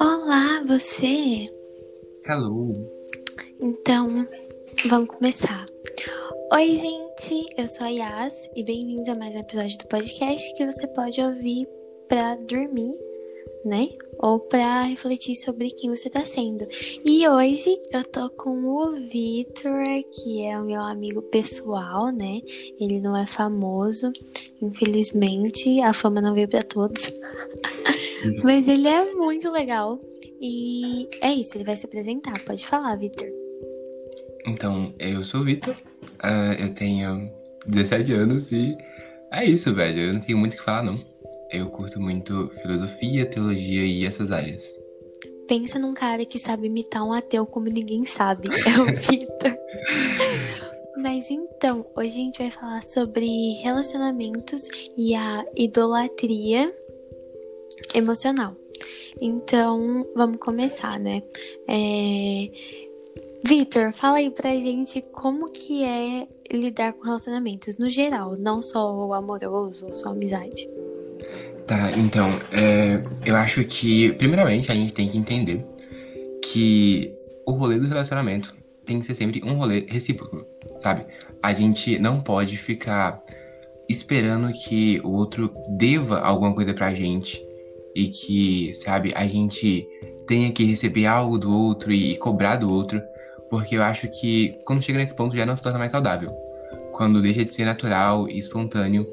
Olá, você? Hello. Então, vamos começar. Oi, gente, eu sou a Yas e bem-vindos a mais um episódio do podcast que você pode ouvir para dormir, né? Ou para refletir sobre quem você tá sendo. E hoje eu tô com o Vitor, que é o meu amigo pessoal, né? Ele não é famoso, infelizmente, a fama não veio para todos. Mas ele é muito legal. E é isso, ele vai se apresentar. Pode falar, Vitor. Então, eu sou o Vitor, uh, eu tenho 17 anos e é isso, velho. Eu não tenho muito o que falar, não. Eu curto muito filosofia, teologia e essas áreas. Pensa num cara que sabe imitar um ateu como ninguém sabe. É o Vitor. Mas então, hoje a gente vai falar sobre relacionamentos e a idolatria emocional. Então, vamos começar, né? É... Vitor, fala aí pra gente como que é lidar com relacionamentos no geral, não só o amoroso só a amizade. Tá, então, é, eu acho que, primeiramente, a gente tem que entender que o rolê do relacionamento tem que ser sempre um rolê recíproco, sabe? A gente não pode ficar esperando que o outro deva alguma coisa pra gente e que, sabe, a gente tenha que receber algo do outro e, e cobrar do outro, porque eu acho que quando chega nesse ponto já não se torna mais saudável. Quando deixa de ser natural e espontâneo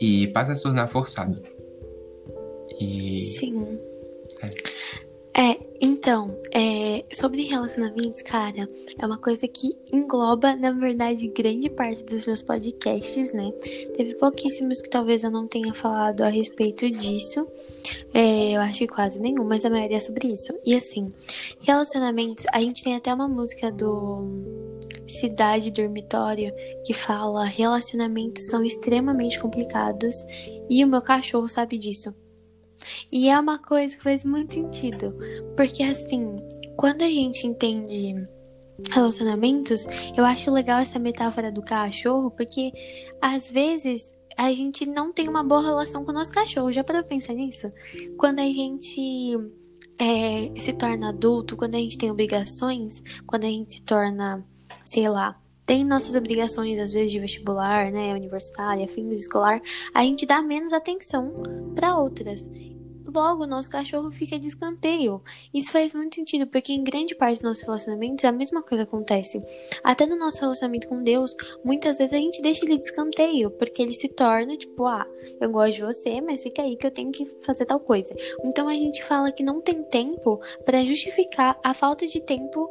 e passa a se tornar forçado. E... Sim. É. é, então, é, sobre relacionamentos, cara, é uma coisa que engloba, na verdade, grande parte dos meus podcasts, né? Teve pouquíssimos que talvez eu não tenha falado a respeito disso. É, eu acho que quase nenhum, mas a maioria é sobre isso. E assim, relacionamentos, a gente tem até uma música do Cidade Dormitório que fala: relacionamentos são extremamente complicados e o meu cachorro sabe disso. E é uma coisa que faz muito sentido, porque assim, quando a gente entende relacionamentos, eu acho legal essa metáfora do cachorro, porque às vezes a gente não tem uma boa relação com o nosso cachorro. Já para pensar nisso? Quando a gente é, se torna adulto, quando a gente tem obrigações, quando a gente se torna, sei lá, tem nossas obrigações, às vezes, de vestibular, né, universitária, fim de escolar, a gente dá menos atenção para outras. Logo, nosso cachorro fica de escanteio. Isso faz muito sentido, porque em grande parte dos nossos relacionamentos a mesma coisa acontece. Até no nosso relacionamento com Deus, muitas vezes a gente deixa ele de escanteio, porque ele se torna tipo, ah, eu gosto de você, mas fica aí que eu tenho que fazer tal coisa. Então a gente fala que não tem tempo para justificar a falta de tempo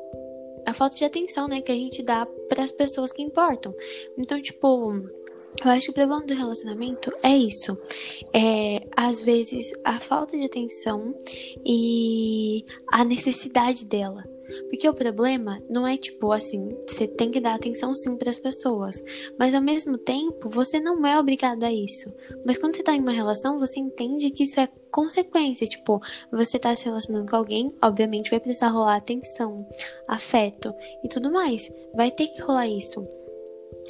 a falta de atenção, né, que a gente dá para as pessoas que importam. Então, tipo, eu acho que o problema do relacionamento é isso. É, às vezes, a falta de atenção e a necessidade dela. Porque o problema não é tipo assim, você tem que dar atenção sim para as pessoas, mas ao mesmo tempo você não é obrigado a isso. Mas quando você tá em uma relação, você entende que isso é consequência, tipo, você tá se relacionando com alguém, obviamente vai precisar rolar atenção, afeto e tudo mais. Vai ter que rolar isso.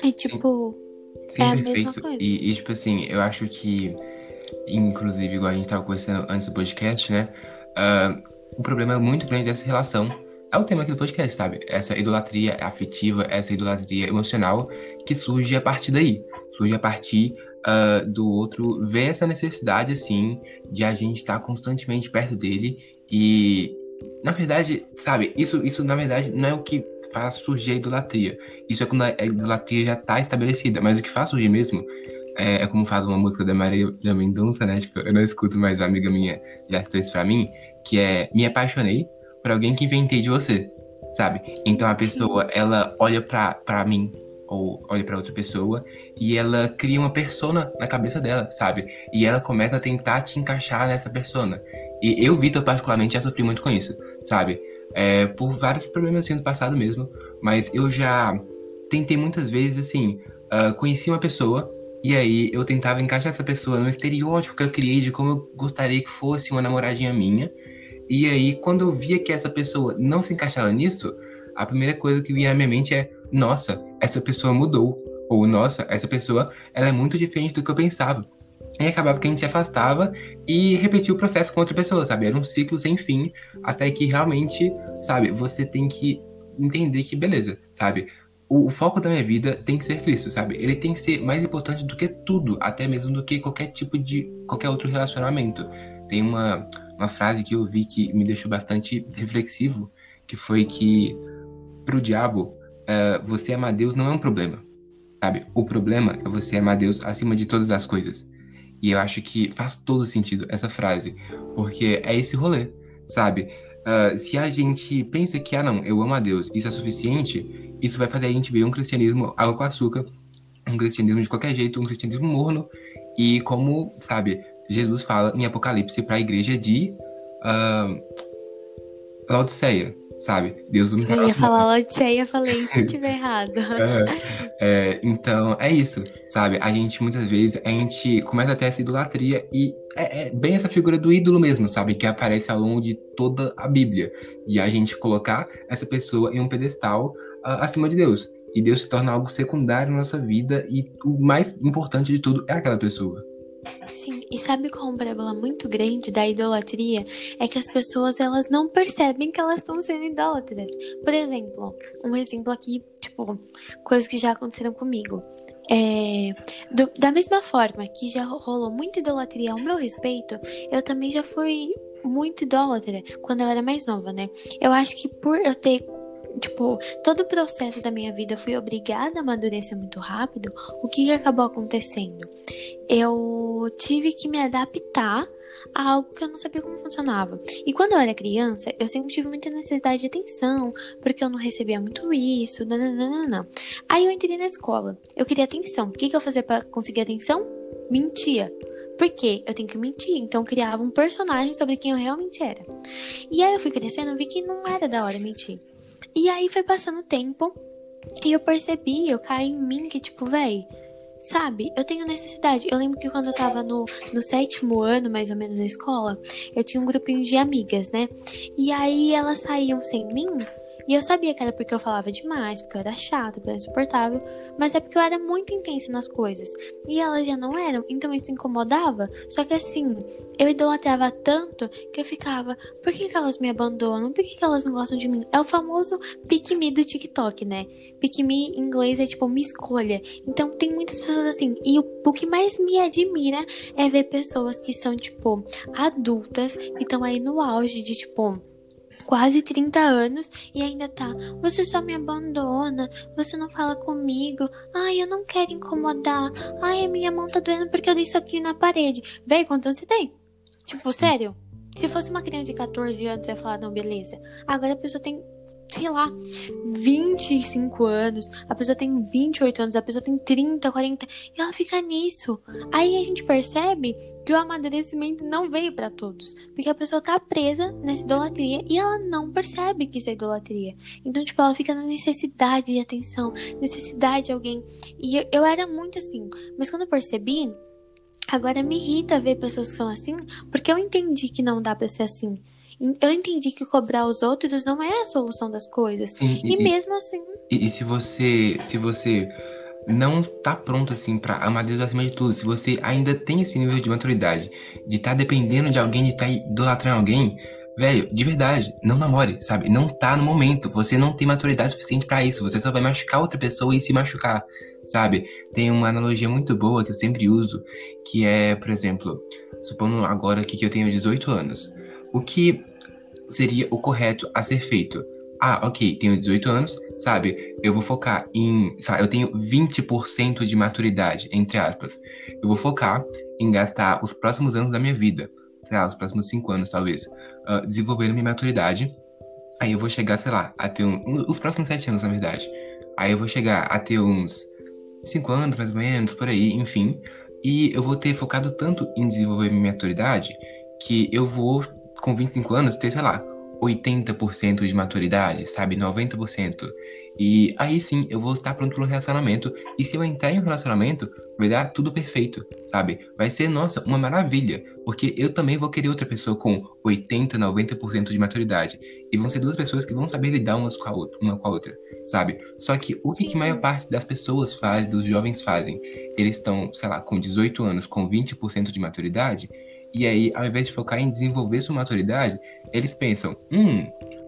É tipo, sim. É perfeito. a mesma coisa. E, e, tipo assim, eu acho que, inclusive, igual a gente tava conversando antes do podcast, né? Uh, o problema é muito grande dessa relação é o tema aqui do podcast, sabe? Essa idolatria afetiva, essa idolatria emocional que surge a partir daí. Surge a partir uh, do outro ver essa necessidade, assim, de a gente estar constantemente perto dele e. Na verdade, sabe, isso, isso na verdade não é o que faz surgir a idolatria. Isso é quando a idolatria já está estabelecida. Mas o que faz surgir mesmo é, é, como faz uma música da Maria da Mendonça, né? Tipo, eu não escuto, mas uma amiga minha já citou isso pra mim, que é Me apaixonei por alguém que inventei de você, sabe? Então a pessoa, ela olha pra, pra mim, ou olha para outra pessoa, e ela cria uma persona na cabeça dela, sabe? E ela começa a tentar te encaixar nessa persona. E eu, Vitor, particularmente, já sofri muito com isso, sabe? É, por vários problemas assim do passado mesmo, mas eu já tentei muitas vezes, assim, uh, conheci uma pessoa, e aí eu tentava encaixar essa pessoa no estereótipo que eu criei de como eu gostaria que fosse uma namoradinha minha, e aí, quando eu via que essa pessoa não se encaixava nisso, a primeira coisa que vinha na minha mente é: nossa, essa pessoa mudou. Ou nossa, essa pessoa ela é muito diferente do que eu pensava. E acabava que a gente se afastava e repetia o processo com outra pessoa, sabe? Era um ciclo sem fim, até que realmente, sabe, você tem que entender que beleza, sabe? O, foco da minha vida tem que ser Cristo, sabe? Ele tem que ser mais importante do que tudo, até mesmo do que qualquer tipo de qualquer outro relacionamento. Tem uma, uma frase que eu vi que me deixou bastante reflexivo, que foi que pro diabo, uh, você amar Deus não é um problema, sabe? O problema é você amar Deus acima de todas as coisas. E eu acho que faz todo sentido essa frase, porque é esse rolê, sabe? Uh, se a gente pensa que, ah, não, eu amo a Deus, isso é suficiente, isso vai fazer a gente ver um cristianismo água com açúcar, um cristianismo de qualquer jeito, um cristianismo morno, e como, sabe, Jesus fala em Apocalipse para a igreja de uh, Laodiceia, sabe? Deus não Eu ia falar Laodiceia, falei se tiver errado. é, é, então, é isso, sabe? A gente, muitas vezes, a gente começa a ter essa idolatria e é, é, bem essa figura do ídolo mesmo, sabe? Que aparece ao longo de toda a Bíblia. E a gente colocar essa pessoa em um pedestal uh, acima de Deus. E Deus se torna algo secundário na nossa vida e o mais importante de tudo é aquela pessoa. Sim, e sabe qual é um problema muito grande da idolatria? É que as pessoas elas não percebem que elas estão sendo idólatras. Por exemplo, um exemplo aqui, tipo, coisas que já aconteceram comigo. É, do, da mesma forma que já rolou muita idolatria ao meu respeito, eu também já fui muito idólatra quando eu era mais nova, né? Eu acho que por eu ter tipo, todo o processo da minha vida fui obrigada a amadurecer muito rápido, o que, acabou acontecendo? Eu tive que me adaptar a algo que eu não sabia como funcionava. E quando eu era criança, eu sempre tive muita necessidade de atenção, porque eu não recebia muito isso, nananana. Aí eu entrei na escola, eu queria atenção. O que, que eu fazia para conseguir atenção? Mentia. Porque eu tenho que mentir, então eu criava um personagem sobre quem eu realmente era. E aí eu fui crescendo, vi que não era da hora mentir. E aí foi passando o tempo e eu percebi, eu caí em mim que, tipo, véi, sabe, eu tenho necessidade. Eu lembro que quando eu tava no, no sétimo ano, mais ou menos, da escola, eu tinha um grupinho de amigas, né? E aí elas saíam sem mim e eu sabia que era porque eu falava demais, porque eu era chata, porque eu era insuportável, mas é porque eu era muito intensa nas coisas. E elas já não eram, então isso incomodava. Só que assim, eu idolatrava tanto que eu ficava, por que, que elas me abandonam? Por que, que elas não gostam de mim? É o famoso pick me do TikTok, né? Pick me em inglês é tipo me escolha. Então tem muitas pessoas assim. E o, o que mais me admira é ver pessoas que são, tipo, adultas e estão aí no auge de, tipo, quase 30 anos e ainda tá. Você só me abandona, você não fala comigo. Ai, eu não quero incomodar. Ai, a minha mão tá doendo porque eu dei isso aqui na parede. Véi, quanto anos você tem? Tipo, sério? Se fosse uma criança de 14 anos, eu ia falar, não, beleza. Agora a pessoa tem sei lá, 25 anos, a pessoa tem 28 anos, a pessoa tem 30, 40, e ela fica nisso. Aí a gente percebe que o amadurecimento não veio para todos, porque a pessoa tá presa nessa idolatria e ela não percebe que isso é idolatria. Então, tipo, ela fica na necessidade de atenção, necessidade de alguém. E eu, eu era muito assim, mas quando eu percebi, agora me irrita ver pessoas que são assim, porque eu entendi que não dá para ser assim. Eu entendi que cobrar os outros não é a solução das coisas. Sim, e, e mesmo assim. E, e, se você. Se você não tá pronto assim para amar Deus acima de tudo, se você ainda tem esse nível de maturidade, de estar tá dependendo de alguém, de estar tá idolatrando alguém, velho, de verdade, não namore, sabe? Não tá no momento. Você não tem maturidade suficiente para isso. Você só vai machucar outra pessoa e se machucar, sabe? Tem uma analogia muito boa que eu sempre uso, que é, por exemplo, supondo agora que eu tenho 18 anos. O que seria o correto a ser feito. Ah, ok, tenho 18 anos, sabe? Eu vou focar em. Sabe, eu tenho 20% de maturidade, entre aspas. Eu vou focar em gastar os próximos anos da minha vida, sei lá, os próximos 5 anos talvez, uh, desenvolvendo minha maturidade. Aí eu vou chegar, sei lá, a ter um, os próximos 7 anos, na verdade. Aí eu vou chegar a ter uns 5 anos, mais ou menos, por aí, enfim. E eu vou ter focado tanto em desenvolver minha maturidade que eu vou com 25 anos, ter, sei lá, 80% de maturidade, sabe? 90%. E aí sim, eu vou estar pronto para um relacionamento. E se eu entrar em um relacionamento, vai dar tudo perfeito, sabe? Vai ser, nossa, uma maravilha. Porque eu também vou querer outra pessoa com 80, 90% de maturidade. E vão ser duas pessoas que vão saber lidar umas com a outra, uma com a outra, sabe? Só que o que, que a maior parte das pessoas faz, dos jovens fazem? Eles estão, sei lá, com 18 anos, com 20% de maturidade e aí, ao invés de focar em desenvolver sua maturidade, eles pensam: hum,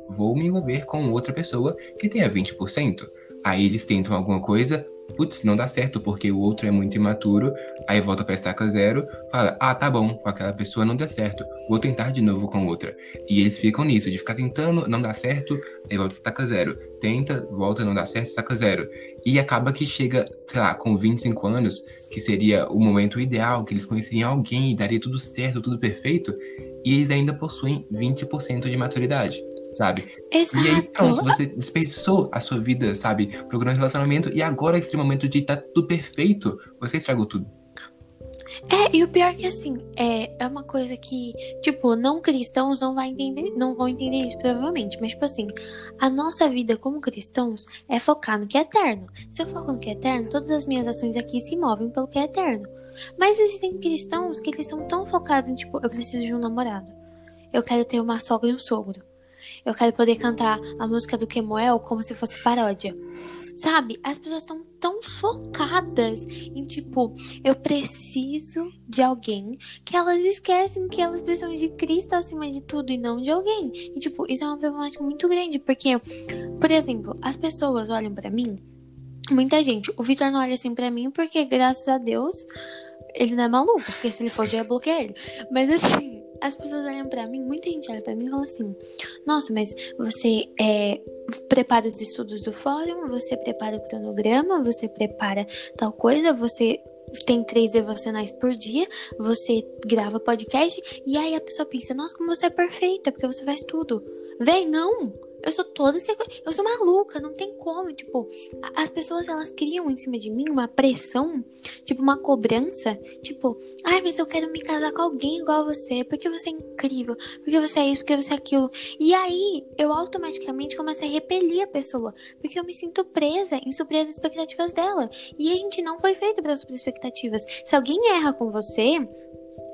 vou me envolver com outra pessoa que tenha 20%. Aí eles tentam alguma coisa, putz, não dá certo porque o outro é muito imaturo, aí volta pra estaca zero, fala, ah, tá bom, com aquela pessoa não deu certo, vou tentar de novo com outra. E eles ficam nisso, de ficar tentando, não dá certo, aí volta estaca zero. Tenta, volta, não dá certo, estaca zero. E acaba que chega, sei lá, com 25 anos, que seria o momento ideal, que eles conheceriam alguém e daria tudo certo, tudo perfeito, e eles ainda possuem 20% de maturidade sabe? Exato. E aí, pronto, você desperdiçou a sua vida, sabe? Procurando relacionamento, e agora, esse momento de estar tá tudo perfeito, você estragou tudo. É, e o pior é que assim, é, é uma coisa que, tipo, não cristãos não, vai entender, não vão entender isso, provavelmente. Mas, tipo assim, a nossa vida como cristãos é focar no que é eterno. Se eu foco no que é eterno, todas as minhas ações aqui se movem pelo que é eterno. Mas existem cristãos que eles estão tão focados em, tipo, eu preciso de um namorado. Eu quero ter uma sogra e um sogro. Eu quero poder cantar a música do Kemuel como se fosse paródia. Sabe? As pessoas estão tão focadas em tipo, eu preciso de alguém que elas esquecem que elas precisam de Cristo acima de tudo e não de alguém. E tipo, isso é uma problemática muito grande, porque, por exemplo, as pessoas olham para mim, muita gente, o Vitor não olha assim para mim porque, graças a Deus, ele não é maluco, porque se ele for, já ia bloquear ele. Mas assim, as pessoas olham para mim, muita gente olha para mim e fala assim: Nossa, mas você é, prepara os estudos do fórum, você prepara o cronograma, você prepara tal coisa, você tem três devocionais por dia, você grava podcast, e aí a pessoa pensa: Nossa, como você é perfeita, porque você faz tudo. Véi, não! Eu sou toda Eu sou maluca, não tem como. Tipo, as pessoas elas criam em cima de mim uma pressão, tipo, uma cobrança. Tipo, ai, mas eu quero me casar com alguém igual a você, porque você é incrível, porque você é isso, porque você é aquilo. E aí eu automaticamente começo a repelir a pessoa, porque eu me sinto presa em suprir as expectativas dela. E a gente não foi feito para suprir expectativas. Se alguém erra com você,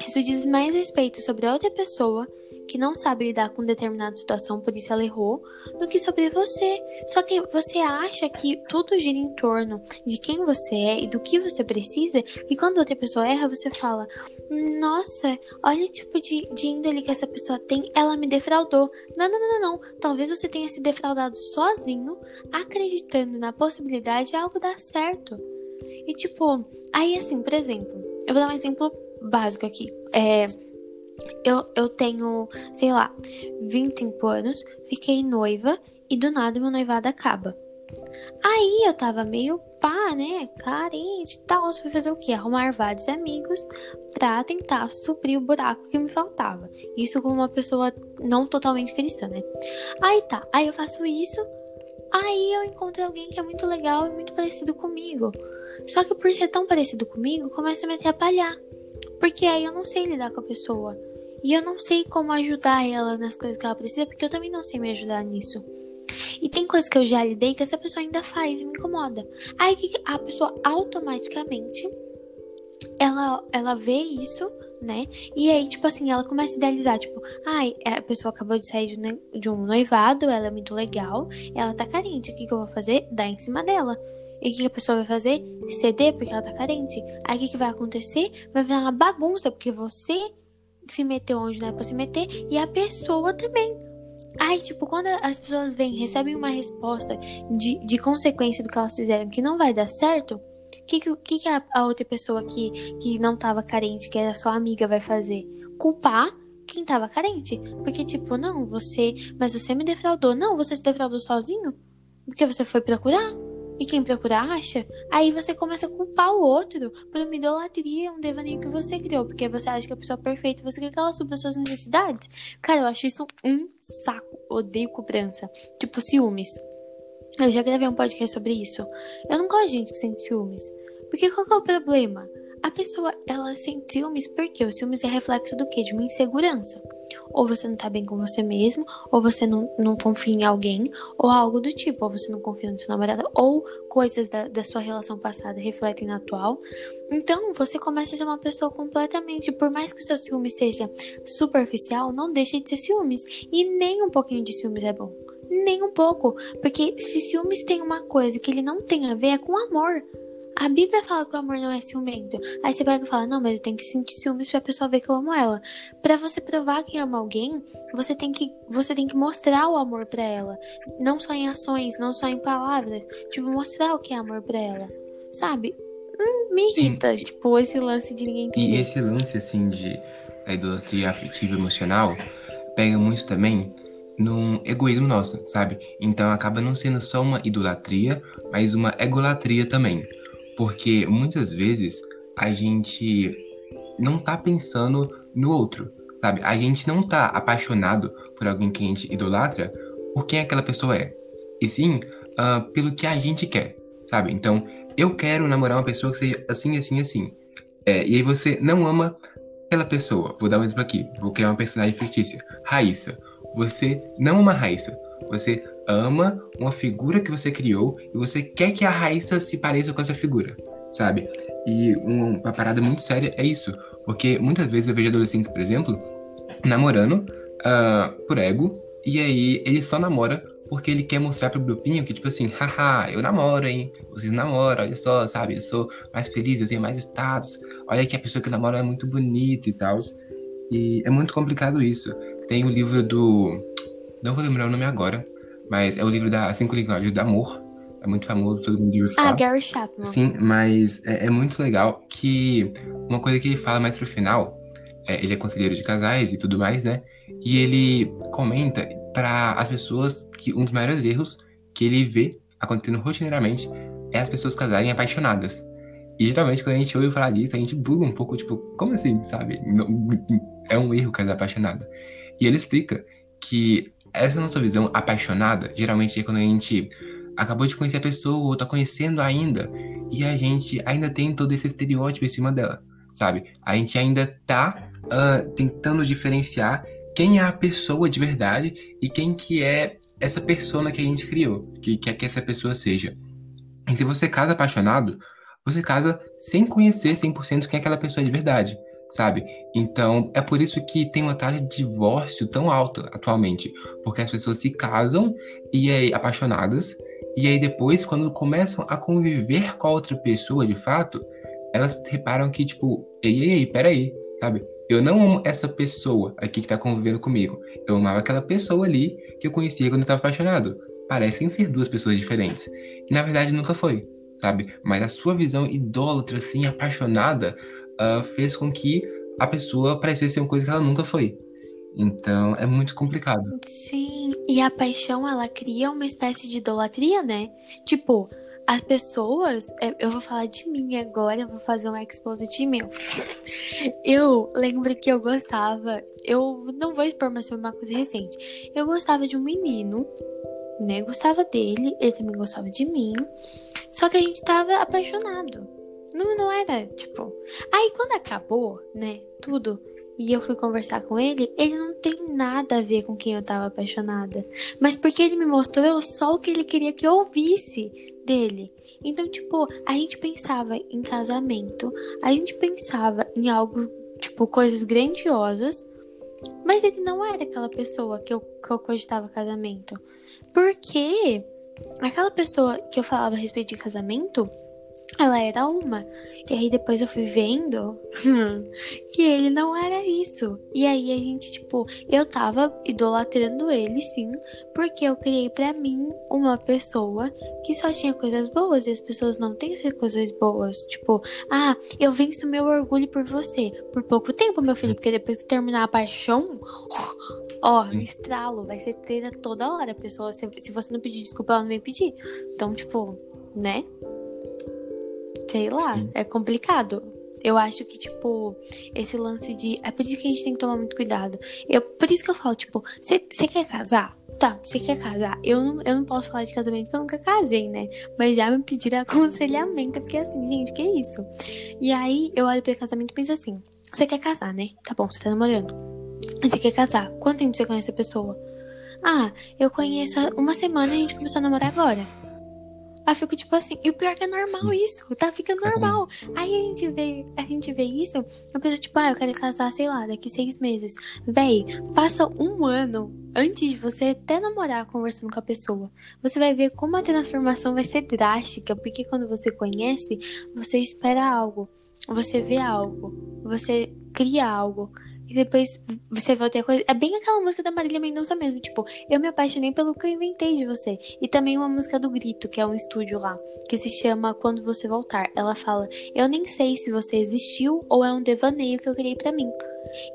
isso diz mais respeito sobre a outra pessoa que não sabe lidar com determinada situação, por isso ela errou, do que sobre você. Só que você acha que tudo gira em torno de quem você é e do que você precisa, e quando outra pessoa erra, você fala: Nossa, olha o tipo de, de índole que essa pessoa tem, ela me defraudou. Não, não, não, não, não. Talvez você tenha se defraudado sozinho, acreditando na possibilidade de algo dar certo. E tipo, aí assim, por exemplo, eu vou dar um exemplo básico aqui. É eu, eu tenho, sei lá, 25 anos, fiquei noiva e do nada meu noivado acaba. Aí eu tava meio pá, né? Carente e tal. Fui fazer o quê? Arrumar vários amigos pra tentar suprir o buraco que me faltava. Isso como uma pessoa não totalmente cristã, né? Aí tá. Aí eu faço isso. Aí eu encontro alguém que é muito legal e muito parecido comigo. Só que por ser tão parecido comigo, começa a me atrapalhar. Porque aí eu não sei lidar com a pessoa. E eu não sei como ajudar ela nas coisas que ela precisa, porque eu também não sei me ajudar nisso. E tem coisas que eu já lidei que essa pessoa ainda faz e me incomoda. Aí a pessoa automaticamente ela, ela vê isso, né? E aí, tipo assim, ela começa a idealizar, tipo, ai, a pessoa acabou de sair de um noivado, ela é muito legal, ela tá carente. O que, que eu vou fazer? Dar em cima dela. E o que a pessoa vai fazer? Ceder porque ela tá carente. Aí o que, que vai acontecer? Vai virar uma bagunça, porque você se meteu onde não é pra se meter e a pessoa também. Aí, tipo, quando as pessoas vêm, recebem uma resposta de, de consequência do que elas fizeram que não vai dar certo, o que, que, que a, a outra pessoa que, que não tava carente, que era sua amiga, vai fazer? Culpar quem tava carente. Porque, tipo, não, você. Mas você me defraudou. Não, você se defraudou sozinho? Porque você foi procurar? E quem procura acha, aí você começa a culpar o outro por uma idolatria, um devaneio que você criou, porque você acha que a pessoa é perfeita, você quer que ela supra suas necessidades. Cara, eu acho isso um saco. Odeio cobrança. Tipo, ciúmes. Eu já gravei um podcast sobre isso. Eu não gosto de gente que sente ciúmes. Porque qual que é o problema? A pessoa, ela sente ciúmes porque o ciúmes é reflexo do quê? De uma insegurança. Ou você não tá bem com você mesmo, ou você não, não confia em alguém, ou algo do tipo, ou você não confia no seu namorado, ou coisas da, da sua relação passada refletem na atual. Então, você começa a ser uma pessoa completamente, por mais que o seu ciúme seja superficial, não deixa de ser ciúmes. E nem um pouquinho de ciúmes é bom. Nem um pouco. Porque se ciúmes tem uma coisa que ele não tem a ver é com amor. A Bíblia fala que o amor não é ciumento. Aí você pega e fala, não, mas eu tenho que sentir ciúmes pra pessoa ver que eu amo ela. Para você provar que ama alguém, você tem que, você tem que mostrar o amor para ela. Não só em ações, não só em palavras. Tipo, mostrar o que é amor para ela. Sabe? Hum, me irrita, Sim. tipo, esse lance de ninguém entender. E esse lance, assim, de da idolatria afetiva emocional, pega muito também num egoísmo nosso, sabe? Então acaba não sendo só uma idolatria, mas uma egolatria também. Porque muitas vezes a gente não tá pensando no outro, sabe? A gente não tá apaixonado por alguém que a gente idolatra por quem aquela pessoa é, e sim uh, pelo que a gente quer, sabe? Então, eu quero namorar uma pessoa que seja assim, assim, assim. É, e aí você não ama aquela pessoa. Vou dar um exemplo aqui. Vou criar uma personagem fictícia. Raíssa. Você não ama Raíssa. Você ama uma figura que você criou e você quer que a Raíssa se pareça com essa figura, sabe? E uma parada muito séria é isso, porque muitas vezes eu vejo adolescentes, por exemplo, namorando uh, por ego, e aí ele só namora porque ele quer mostrar pro grupinho que, tipo assim, haha, eu namoro, hein? Vocês namoram, olha só, sabe? Eu sou mais feliz, eu tenho mais status. Olha que a pessoa que namora é muito bonita e tal. E é muito complicado isso. Tem o livro do. Não vou lembrar o nome agora, mas é o livro da Cinco Linguagens do Amor. É muito famoso, todo mundo falar. Ah, Gary Chapman. Sim, mas é, é, muito legal que uma coisa que ele fala mais pro final, é, ele é conselheiro de casais e tudo mais, né? E ele comenta para as pessoas que um dos maiores erros que ele vê acontecendo rotineiramente é as pessoas casarem apaixonadas. E geralmente quando a gente ouve falar disso, a gente buga um pouco, tipo, como assim, sabe? É um erro casar apaixonado. E ele explica que essa nossa visão apaixonada, geralmente é quando a gente acabou de conhecer a pessoa ou tá conhecendo ainda, e a gente ainda tem todo esse estereótipo em cima dela, sabe? A gente ainda tá uh, tentando diferenciar quem é a pessoa de verdade e quem que é essa persona que a gente criou, que quer que essa pessoa seja. E se você casa apaixonado, você casa sem conhecer 100% quem é aquela pessoa de verdade sabe? Então, é por isso que tem uma taxa de divórcio tão alta atualmente, porque as pessoas se casam e aí apaixonadas, e aí depois quando começam a conviver com a outra pessoa de fato, elas reparam que tipo, ei, ei, ei, peraí, sabe? Eu não amo essa pessoa aqui que tá convivendo comigo. Eu amava aquela pessoa ali que eu conhecia quando eu tava apaixonado. Parecem ser duas pessoas diferentes. E na verdade nunca foi, sabe? Mas a sua visão idólatra, assim, apaixonada, uh, fez com que a pessoa parecesse uma coisa que ela nunca foi. Então é muito complicado. Sim, e a paixão ela cria uma espécie de idolatria, né? Tipo, as pessoas, é, eu vou falar de mim agora, vou fazer um exposit meu. Eu lembro que eu gostava, eu não vou expor, mas foi uma coisa recente. Eu gostava de um menino, né? Gostava dele, ele também gostava de mim. Só que a gente tava apaixonado. Não, não era, tipo. Aí quando acabou, né, tudo, e eu fui conversar com ele, ele não tem nada a ver com quem eu tava apaixonada. Mas porque ele me mostrou só o que ele queria que eu ouvisse dele. Então, tipo, a gente pensava em casamento, a gente pensava em algo, tipo, coisas grandiosas, mas ele não era aquela pessoa que eu, que eu cogitava casamento. Porque aquela pessoa que eu falava a respeito de casamento ela era uma. E aí depois eu fui vendo que ele não era isso. E aí a gente, tipo, eu tava idolatrando ele, sim, porque eu criei para mim uma pessoa que só tinha coisas boas e as pessoas não têm coisas boas. Tipo, ah, eu venço meu orgulho por você. Por pouco tempo, meu filho, porque depois que terminar a paixão. Ó, estralo, vai ser treta toda hora. A pessoa, se você não pedir desculpa, ela não vem pedir. Então, tipo, né? Sei lá, Sim. é complicado. Eu acho que, tipo, esse lance de. É por isso que a gente tem que tomar muito cuidado. Eu, por isso que eu falo, tipo, você quer casar? Tá, você quer casar? Eu não, eu não posso falar de casamento porque eu nunca casei, né? Mas já me pediram aconselhamento, porque assim, gente, que isso? E aí eu olho pro casamento e penso assim: você quer casar, né? Tá bom, você tá namorando. Você quer casar? Quanto tempo você conhece a pessoa? Ah, eu conheço uma semana e a gente começou a namorar agora. Aí fico tipo assim, e o pior é que é normal Sim. isso, tá ficando tá normal. Aí a gente vê, a gente vê isso, a pessoa tipo, ah, eu quero casar, sei lá, daqui seis meses. Véi, passa um ano antes de você até namorar conversando com a pessoa. Você vai ver como a transformação vai ser drástica, porque quando você conhece, você espera algo, você vê algo, você cria algo. E depois você vai ter coisa. É bem aquela música da Marília Mendonça mesmo. Tipo, eu me apaixonei pelo que eu inventei de você. E também uma música do Grito, que é um estúdio lá, que se chama Quando Você Voltar. Ela fala: Eu nem sei se você existiu ou é um devaneio que eu criei para mim.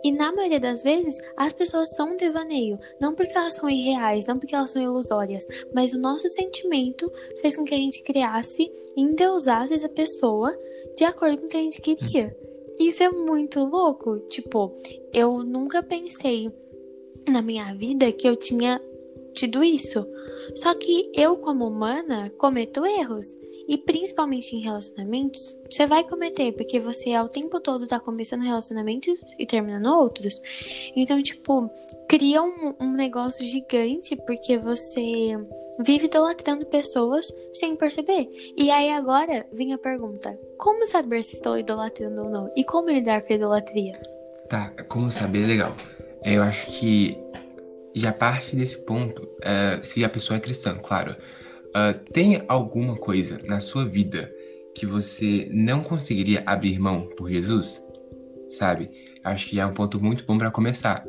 E na maioria das vezes, as pessoas são um devaneio. Não porque elas são irreais, não porque elas são ilusórias, mas o nosso sentimento fez com que a gente criasse e endeusasse essa pessoa de acordo com o que a gente queria. Isso é muito louco. Tipo, eu nunca pensei na minha vida que eu tinha tido isso. Só que eu, como humana, cometo erros. E principalmente em relacionamentos, você vai cometer, porque você ao tempo todo tá começando relacionamentos e terminando outros. Então, tipo, cria um, um negócio gigante porque você vive idolatrando pessoas sem perceber. E aí agora vem a pergunta: como saber se estou idolatrando ou não? E como lidar com a idolatria? Tá, como saber, legal. Eu acho que já parte desse ponto, uh, se a pessoa é cristã, claro. Uh, tem alguma coisa na sua vida que você não conseguiria abrir mão por Jesus? Sabe? Acho que é um ponto muito bom para começar.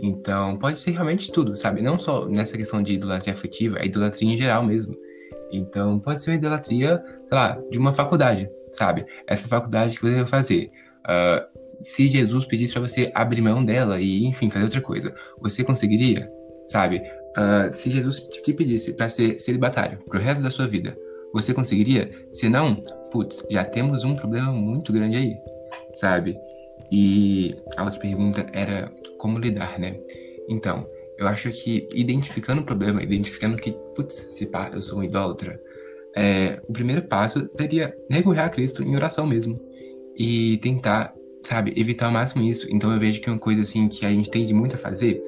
Então, pode ser realmente tudo, sabe? Não só nessa questão de idolatria afetiva, é idolatria em geral mesmo. Então, pode ser uma idolatria, sei lá, de uma faculdade, sabe? Essa faculdade que você vai fazer. Uh, se Jesus pedisse para você abrir mão dela e, enfim, fazer outra coisa, você conseguiria, sabe? Uh, se Jesus te pedisse para ser celibatário pro resto da sua vida, você conseguiria? Se não, putz, já temos um problema muito grande aí, sabe? E a outra pergunta era como lidar, né? Então, eu acho que identificando o problema, identificando que, putz, se pá, eu sou um idólatra, é, o primeiro passo seria recorrer a Cristo em oração mesmo. E tentar, sabe, evitar ao máximo isso. Então eu vejo que uma coisa assim que a gente tende muito a fazer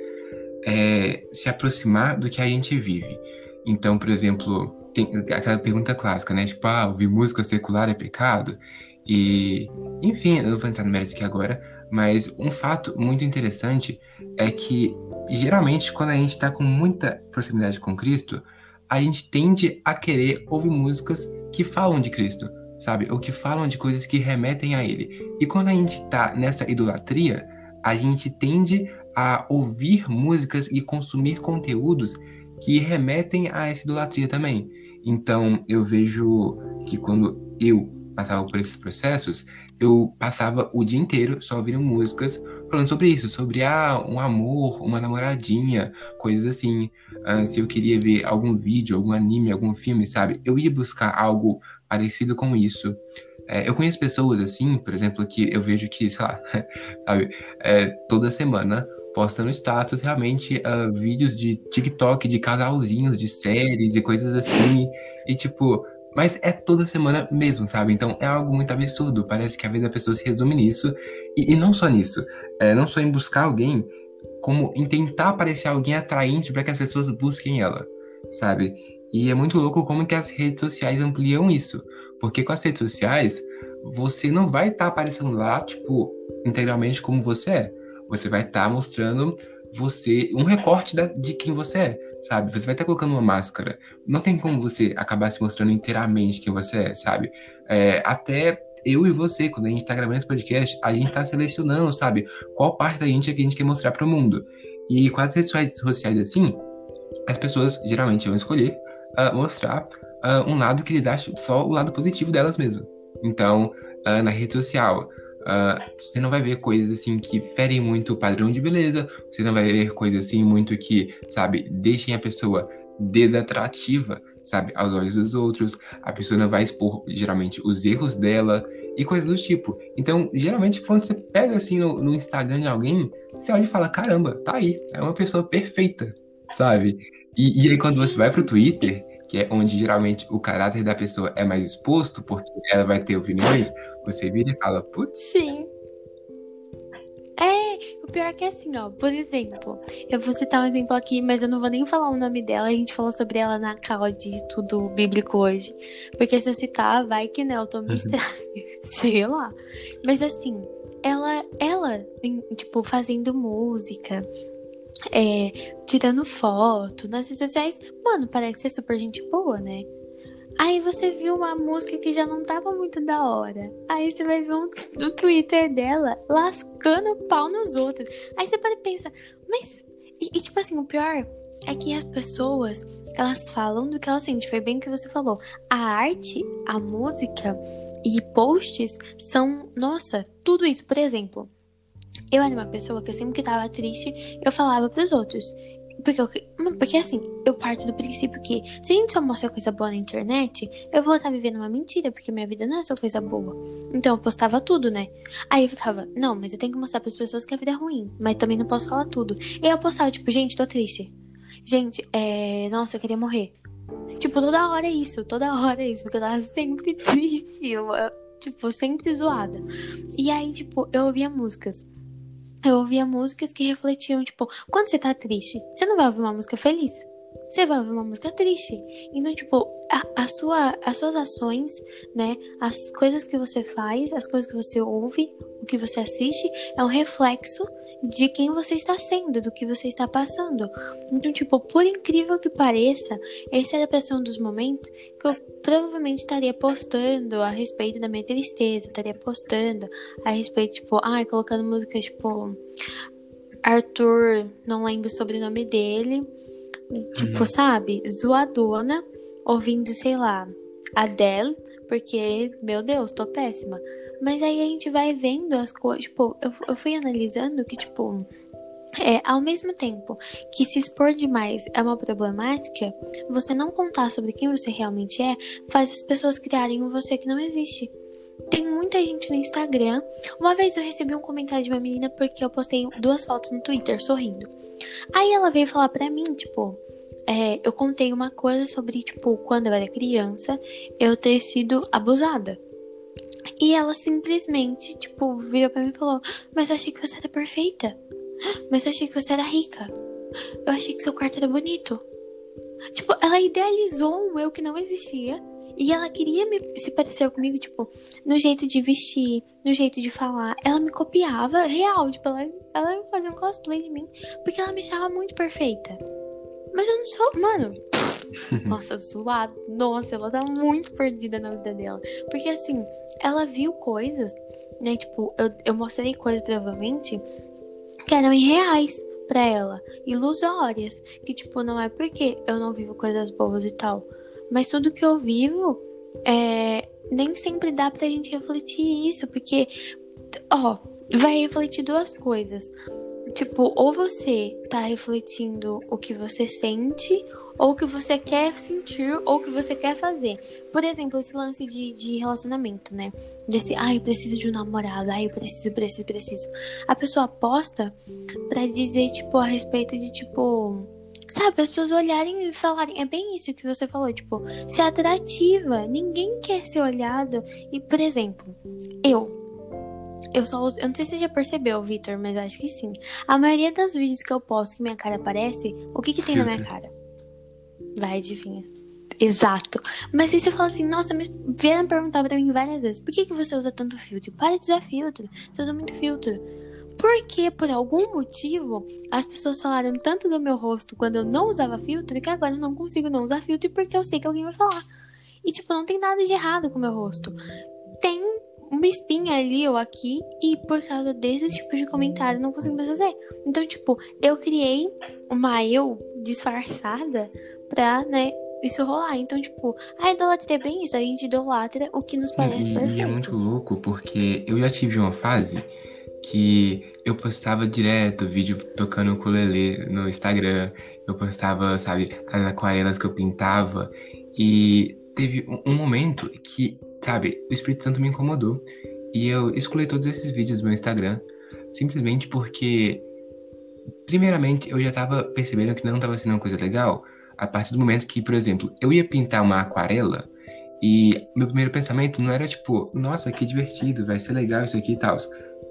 é se aproximar do que a gente vive. Então, por exemplo, tem aquela pergunta clássica, né? Tipo, ah, ouvir música secular é pecado? E, enfim, eu não vou entrar no mérito aqui agora, mas um fato muito interessante é que, geralmente, quando a gente está com muita proximidade com Cristo, a gente tende a querer ouvir músicas que falam de Cristo, sabe? Ou que falam de coisas que remetem a Ele. E quando a gente está nessa idolatria, a gente tende a ouvir músicas e consumir conteúdos que remetem a essa idolatria também. Então, eu vejo que quando eu passava por esses processos, eu passava o dia inteiro só ouvindo músicas falando sobre isso, sobre ah, um amor, uma namoradinha, coisas assim. Ah, se eu queria ver algum vídeo, algum anime, algum filme, sabe? Eu ia buscar algo parecido com isso. É, eu conheço pessoas assim, por exemplo, que eu vejo que, sei lá, sabe, é, toda semana posta no status realmente uh, vídeos de TikTok de casalzinhos, de séries e coisas assim. E tipo, mas é toda semana mesmo, sabe? Então é algo muito absurdo. Parece que a vida da pessoa se resume nisso. E, e não só nisso. É, não só em buscar alguém, como em tentar parecer alguém atraente para que as pessoas busquem ela, sabe? E é muito louco como que as redes sociais ampliam isso. Porque com as redes sociais, você não vai estar tá aparecendo lá, tipo, integralmente como você é. Você vai estar tá mostrando você um recorte da, de quem você é, sabe? Você vai estar colocando uma máscara. Não tem como você acabar se mostrando inteiramente quem você é, sabe? É, até eu e você, quando a gente está gravando esse podcast, a gente está selecionando, sabe? Qual parte da gente é que a gente quer mostrar para o mundo. E com as redes sociais assim, as pessoas geralmente vão escolher uh, mostrar uh, um lado que eles acham só o lado positivo delas mesmas. Então, uh, na rede social, Uh, você não vai ver coisas assim que ferem muito o padrão de beleza, você não vai ver coisas assim muito que, sabe, deixem a pessoa desatrativa, sabe, aos olhos dos outros. A pessoa não vai expor geralmente os erros dela e coisas do tipo. Então, geralmente, quando você pega assim no, no Instagram de alguém, você olha e fala: caramba, tá aí, é uma pessoa perfeita, sabe? E, e aí, quando você vai pro Twitter, que é onde geralmente o caráter da pessoa é mais exposto, porque ela vai ter opiniões, você vira e fala, putz. Sim. É, o pior é que é assim, ó. Por exemplo, eu vou citar um exemplo aqui, mas eu não vou nem falar o nome dela. A gente falou sobre ela na cal de estudo bíblico hoje. Porque se eu citar, vai que né, eu tô me uhum. Sei lá. Mas assim, ela, ela, tipo, fazendo música, é, tirando foto nas redes sociais, mano, parece ser super gente boa, né? Aí você viu uma música que já não tava muito da hora. Aí você vai ver um, no Twitter dela lascando pau nos outros. Aí você pode pensar, mas. E, e, tipo assim, o pior é que as pessoas, elas falam do que elas sentem. Foi bem o que você falou. A arte, a música e posts são, nossa, tudo isso. Por exemplo, eu era uma pessoa que eu sempre que tava triste, eu falava pros outros. Porque, eu, porque assim, eu parto do princípio que se a gente só mostra coisa boa na internet, eu vou estar vivendo uma mentira, porque minha vida não é só coisa boa. Então eu postava tudo, né? Aí eu ficava, não, mas eu tenho que mostrar para as pessoas que a vida é ruim, mas também não posso falar tudo. E eu postava, tipo, gente, tô triste. Gente, é. Nossa, eu queria morrer. Tipo, toda hora é isso, toda hora é isso, porque eu tava sempre triste, eu, tipo, sempre zoada. E aí, tipo, eu ouvia músicas eu ouvia músicas que refletiam, tipo, quando você tá triste, você não vai ouvir uma música feliz. Você vai ouvir uma música triste. Então, tipo, a, a sua, as suas ações, né? As coisas que você faz, as coisas que você ouve, o que você assiste, é um reflexo de quem você está sendo, do que você está passando. Então, tipo, por incrível que pareça, essa era a um dos momentos que eu provavelmente estaria postando a respeito da minha tristeza, estaria postando a respeito, tipo, ai, colocando música, tipo, Arthur, não lembro o sobrenome dele, tipo, uhum. sabe, zoadona, ouvindo, sei lá, Adele, porque, meu Deus, tô péssima. Mas aí a gente vai vendo as coisas. Tipo, eu, eu fui analisando que, tipo, é, ao mesmo tempo que se expor demais é uma problemática, você não contar sobre quem você realmente é faz as pessoas criarem um você que não existe. Tem muita gente no Instagram. Uma vez eu recebi um comentário de uma menina porque eu postei duas fotos no Twitter sorrindo. Aí ela veio falar pra mim, tipo, é, eu contei uma coisa sobre, tipo, quando eu era criança, eu ter sido abusada. E ela simplesmente, tipo, virou pra mim e falou: Mas eu achei que você era perfeita. Mas eu achei que você era rica. Eu achei que seu quarto era bonito. Tipo, ela idealizou um eu que não existia. E ela queria me, se parecer comigo, tipo, no jeito de vestir, no jeito de falar. Ela me copiava real, tipo, ela, ela fazia um cosplay de mim. Porque ela me achava muito perfeita. Mas eu não sou. Mano, Nossa, zoada. Nossa, ela tá muito perdida na vida dela. Porque assim, ela viu coisas, né? Tipo, eu, eu mostrei coisas provavelmente que eram irreais pra ela, ilusórias. Que, tipo, não é porque eu não vivo coisas boas e tal. Mas tudo que eu vivo, é, nem sempre dá pra gente refletir isso. Porque, ó, vai refletir duas coisas. Tipo, ou você tá refletindo o que você sente, ou o que você quer sentir, ou o que você quer fazer. Por exemplo, esse lance de, de relacionamento, né? Desse, ai, eu preciso de um namorado, ai, eu preciso, preciso, preciso. A pessoa aposta para dizer, tipo, a respeito de, tipo. Sabe, as pessoas olharem e falarem. É bem isso que você falou, tipo, ser atrativa. Ninguém quer ser olhado. E, por exemplo, eu, eu só uso, eu não sei se você já percebeu, Victor, mas acho que sim. A maioria dos vídeos que eu posto que minha cara aparece, o que que tem Filtro. na minha cara? Vai, adivinha. Exato. Mas aí você fala assim, nossa, mas vieram perguntar pra mim várias vezes, por que, que você usa tanto filtro? Para de usar filtro. Você usa muito filtro. Porque, por algum motivo, as pessoas falaram tanto do meu rosto quando eu não usava filtro que agora eu não consigo não usar filtro porque eu sei que alguém vai falar. E, tipo, não tem nada de errado com o meu rosto. Tem uma espinha ali ou aqui e por causa desse tipo de comentário não consigo mais fazer. Então, tipo, eu criei uma eu disfarçada pra, né, isso rolar. Então, tipo, a idolatria é bem isso, a gente idolatra o que nos parece e, perfeito. E é muito louco, porque eu já tive uma fase que eu postava direto vídeo tocando ukulele no Instagram, eu postava, sabe, as aquarelas que eu pintava, e teve um momento que, sabe, o Espírito Santo me incomodou, e eu excluí todos esses vídeos do meu Instagram, simplesmente porque, primeiramente, eu já tava percebendo que não tava sendo uma coisa legal, A partir do momento que, por exemplo, eu ia pintar uma aquarela e meu primeiro pensamento não era tipo, nossa, que divertido, vai ser legal isso aqui e tal.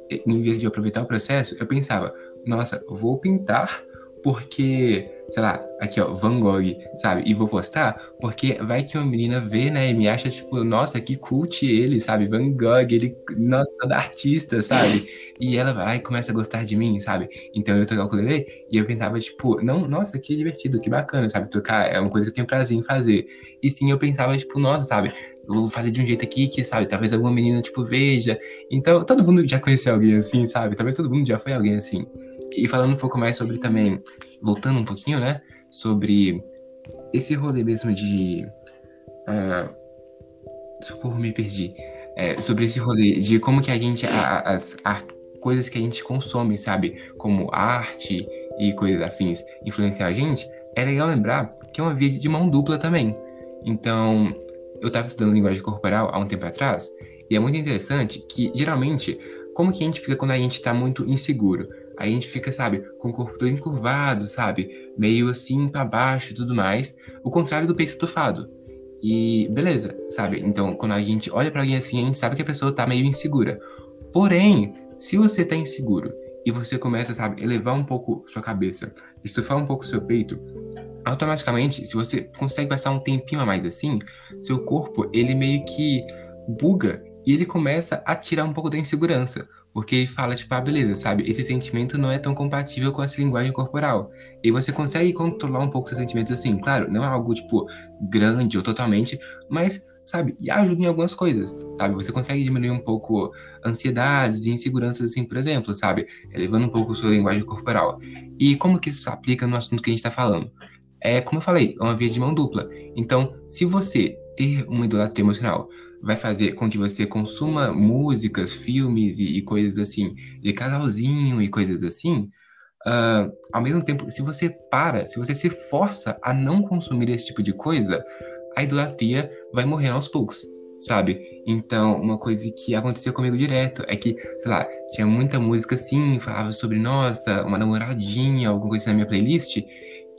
Em vez de aproveitar o processo, eu pensava, nossa, vou pintar porque, sei lá, aqui ó, Van Gogh, sabe? E vou postar porque vai que uma menina vê, né, e me acha tipo, nossa, que cult ele, sabe? Van Gogh, ele, nossa, da artista, sabe? E ela vai lá e começa a gostar de mim, sabe? Então eu tocar o ukulele e eu pensava, tipo, não, nossa, que divertido, que bacana, sabe? Tocar é uma coisa que eu tenho prazer em fazer. E sim, eu pensava, tipo, nossa, sabe? Vou fazer de um jeito aqui que, sabe, talvez alguma menina, tipo, veja. Então, todo mundo já conheceu alguém assim, sabe? Talvez todo mundo já foi alguém assim. E falando um pouco mais sobre também, voltando um pouquinho, né? Sobre esse rolê mesmo de. Uh, socorro, me perdi. É, sobre esse rolê de como que a gente. A, as, as coisas que a gente consome, sabe? Como arte e coisas afins influenciar a gente. É legal lembrar que é uma via de mão dupla também. Então, eu estava estudando linguagem corporal há um tempo atrás. E é muito interessante que, geralmente, como que a gente fica quando a gente está muito inseguro? A gente fica, sabe, com o corpo todo encurvado, sabe? Meio assim para baixo e tudo mais. O contrário do peito estufado. E beleza, sabe? Então, quando a gente olha para alguém assim, a gente sabe que a pessoa tá meio insegura. Porém, se você tá inseguro e você começa, sabe, elevar um pouco sua cabeça, estufar um pouco seu peito, automaticamente, se você consegue passar um tempinho a mais assim, seu corpo, ele meio que buga e ele começa a tirar um pouco da insegurança. Porque fala, tipo, ah, beleza, sabe? Esse sentimento não é tão compatível com essa linguagem corporal. E você consegue controlar um pouco seus sentimentos assim. Claro, não é algo, tipo, grande ou totalmente, mas, sabe? E ajuda em algumas coisas, sabe? Você consegue diminuir um pouco ansiedades e inseguranças, assim, por exemplo, sabe? Elevando um pouco sua linguagem corporal. E como que isso se aplica no assunto que a gente tá falando? É, como eu falei, é uma via de mão dupla. Então, se você ter uma idolatria emocional vai fazer com que você consuma músicas, filmes e, e coisas assim, de casalzinho e coisas assim, uh, ao mesmo tempo, se você para, se você se força a não consumir esse tipo de coisa, a idolatria vai morrer aos poucos, sabe? Então, uma coisa que aconteceu comigo direto é que, sei lá, tinha muita música assim, falava sobre, nossa, uma namoradinha, alguma coisa assim na minha playlist,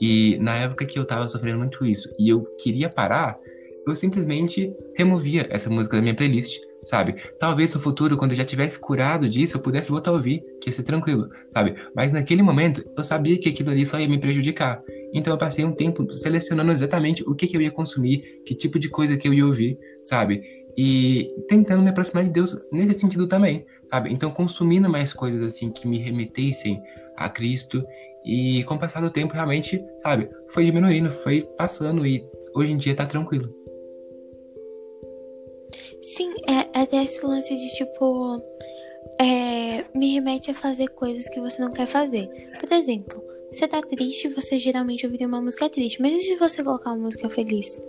e na época que eu tava sofrendo muito isso, e eu queria parar, eu simplesmente removia essa música da minha playlist, sabe? Talvez no futuro, quando eu já tivesse curado disso, eu pudesse voltar a ouvir, que ia ser tranquilo, sabe? Mas naquele momento, eu sabia que aquilo ali só ia me prejudicar. Então eu passei um tempo selecionando exatamente o que, que eu ia consumir, que tipo de coisa que eu ia ouvir, sabe? E tentando me aproximar de Deus nesse sentido também, sabe? Então consumindo mais coisas assim que me remetessem a Cristo e com o passar do tempo realmente, sabe, foi diminuindo, foi passando e hoje em dia tá tranquilo. Sim, é, é até esse lance de tipo. É, me remete a fazer coisas que você não quer fazer. Por exemplo, você tá triste, você geralmente ouviria uma música triste. Mas e se você colocar uma música feliz?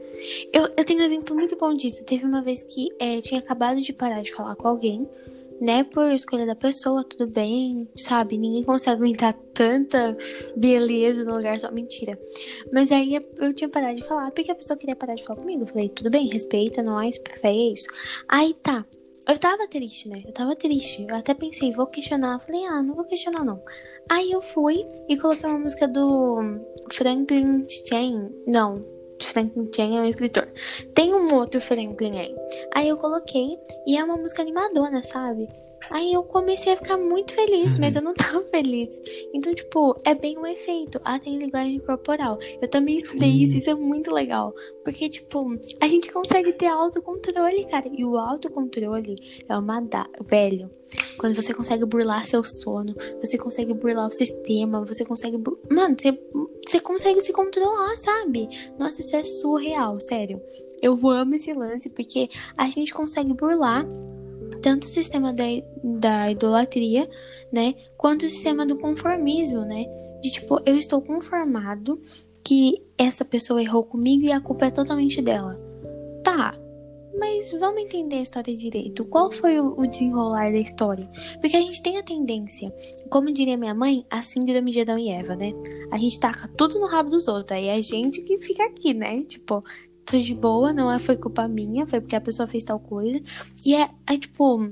Eu, eu tenho um exemplo muito bom disso. Teve uma vez que é, tinha acabado de parar de falar com alguém né, por escolha da pessoa, tudo bem, sabe? Ninguém consegue aguentar tanta beleza no lugar só. Mentira. Mas aí eu tinha parado de falar, porque a pessoa queria parar de falar comigo. Eu falei, tudo bem, respeita nós, fé é isso. Aí tá. Eu tava triste, né? Eu tava triste. Eu até pensei, vou questionar. Falei, ah, não vou questionar, não. Aí eu fui e coloquei uma música do Franklin Chain. Não, Franklin Chen é um escritor. Tem um outro Franklin aí. Aí eu coloquei e é uma música animadona, sabe? Aí eu comecei a ficar muito feliz, mas eu não tava feliz. Então, tipo, é bem um efeito. Ah, tem linguagem corporal. Eu também estudei isso, isso é muito legal. Porque, tipo, a gente consegue ter autocontrole, cara. E o autocontrole é uma da... velho. Quando você consegue burlar seu sono, você consegue burlar o sistema, você consegue. Bur... Mano, você, você consegue se controlar, sabe? Nossa, isso é surreal, sério. Eu amo esse lance porque a gente consegue burlar tanto o sistema da, da idolatria, né? Quanto o sistema do conformismo, né? De tipo, eu estou conformado que essa pessoa errou comigo e a culpa é totalmente dela. Tá, mas vamos entender a história direito. Qual foi o, desenrolar da história? Porque a gente tem a tendência, como diria minha mãe, a síndrome de Adão e Eva, né? A gente taca tudo no rabo dos outros. Aí é a gente que fica aqui, né? Tipo, tô de boa, não é, foi culpa minha, foi porque a pessoa fez tal coisa. E é, é tipo,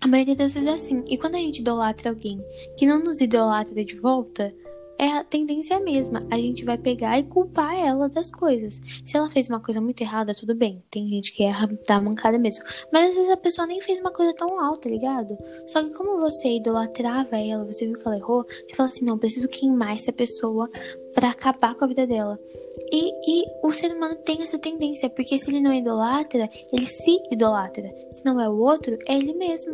a maioria das vezes é assim. E quando a gente idolatra alguém que não nos idolatra de volta, é a tendência mesma. A gente vai pegar e culpar ela das coisas. Se ela fez uma coisa muito errada, tudo bem. Tem gente que erra da mancada mesmo. Mas às vezes a pessoa nem fez uma coisa tão alta, tá ligado? Só que como você idolatrava ela, você viu que ela errou, você fala assim: não, preciso queimar essa pessoa para acabar com a vida dela. E, e o ser humano tem essa tendência, porque se ele não idolatra, ele se idolatra. Se não é o outro, é ele mesmo.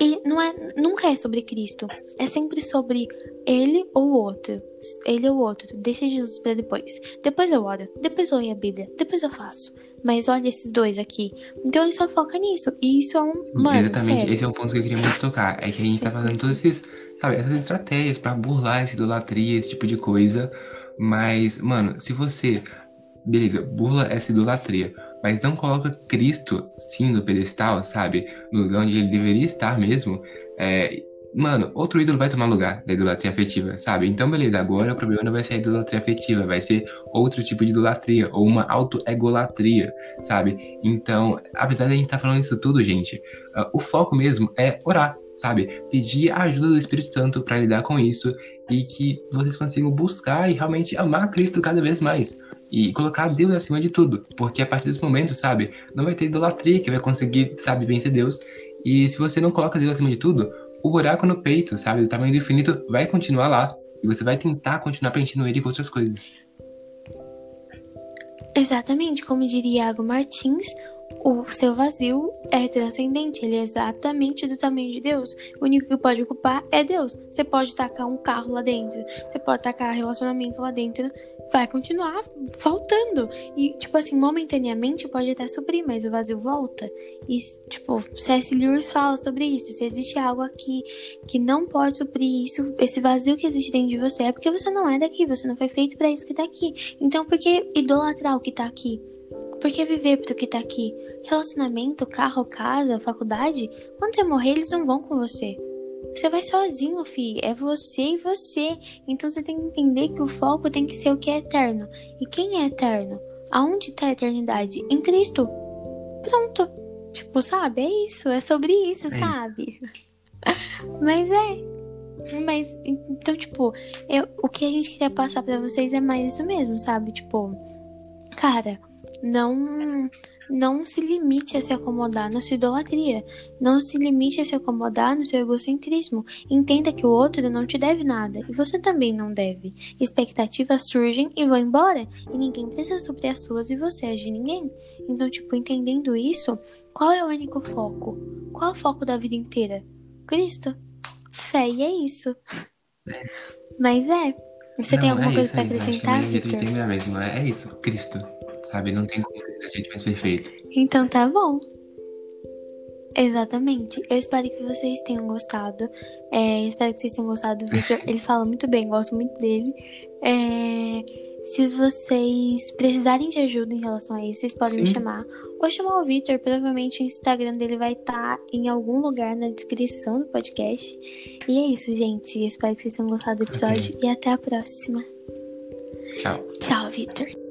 E não é, nunca é sobre Cristo. É sempre sobre ele ou o outro. Ele ou o outro. Deixa Jesus para depois. Depois eu oro. Depois eu leio a Bíblia. Depois eu faço. Mas olha esses dois aqui. Então ele só foca nisso. E isso é um. Mano, Exatamente. Sério. Esse é o ponto que eu queria muito tocar. É que a gente Sim. tá fazendo todos esses. Sabe, essas estratégias para burlar essa idolatria, esse tipo de coisa. Mas, mano, se você. Beleza, burla essa idolatria mas não coloca Cristo, sim, no pedestal, sabe? No lugar onde ele deveria estar mesmo. É, mano, outro ídolo vai tomar lugar da idolatria afetiva, sabe? Então, beleza, agora o problema não vai ser a idolatria afetiva, vai ser outro tipo de idolatria, ou uma auto-egolatria, sabe? Então, apesar de a gente estar tá falando isso tudo, gente, uh, o foco mesmo é orar, sabe? Pedir a ajuda do Espírito Santo para lidar com isso e que vocês consigam buscar e realmente amar Cristo cada vez mais e colocar Deus acima de tudo, porque a partir desse momento, sabe, não vai ter idolatria que vai conseguir, sabe, vencer Deus. E se você não coloca Deus acima de tudo, o buraco no peito, sabe, do tamanho do infinito vai continuar lá e você vai tentar continuar preenchendo ele com outras coisas. Exatamente, como diria Iago Martins, o seu vazio é transcendente, ele é exatamente do tamanho de Deus. O único que pode ocupar é Deus. Você pode tacar um carro lá dentro, você pode tacar relacionamento lá dentro, vai continuar faltando. E, tipo assim, momentaneamente pode até suprir, mas o vazio volta. E, tipo, C.S. Lewis fala sobre isso. Se existe algo aqui que não pode suprir isso, esse vazio que existe dentro de você, é porque você não é daqui, você não foi feito para isso que tá aqui. Então, por que idolatrar o que tá aqui? Por que viver pro que tá aqui? Relacionamento, carro, casa, faculdade? Quando você morrer, eles não vão com você. Você vai sozinho, fi. É você e você. Então você tem que entender que o foco tem que ser o que é eterno. E quem é eterno? Aonde está a eternidade? Em Cristo. Pronto. Tipo, sabe? É isso. É sobre isso, é sabe? Isso. Mas é. Mas, então, tipo, eu, o que a gente queria passar para vocês é mais isso mesmo, sabe? Tipo, cara, não não se limite a se acomodar na sua idolatria. Não se limite a se acomodar no seu egocentrismo. Entenda que o outro não te deve nada e você também não deve. Expectativas surgem e vão embora, e ninguém precisa suprir as suas e você é de ninguém. Então, tipo, entendendo isso, qual é o único foco? Qual é o foco da vida inteira? Cristo. Fé, e é isso. É. Mas é. Você não, tem alguma é coisa para acrescentar, Victor? mesmo. É isso, Cristo sabe? Não tem como ser a gente mais perfeito. Então tá bom. Exatamente. Eu espero que vocês tenham gostado. É, espero que vocês tenham gostado do Victor. Ele fala muito bem, gosto muito dele. É, se vocês precisarem de ajuda em relação a isso, vocês podem Sim. me chamar. Ou chamar o Victor. Provavelmente o Instagram dele vai estar tá em algum lugar na descrição do podcast. E é isso, gente. Espero que vocês tenham gostado do episódio. Okay. E até a próxima. Tchau. Tchau, Victor.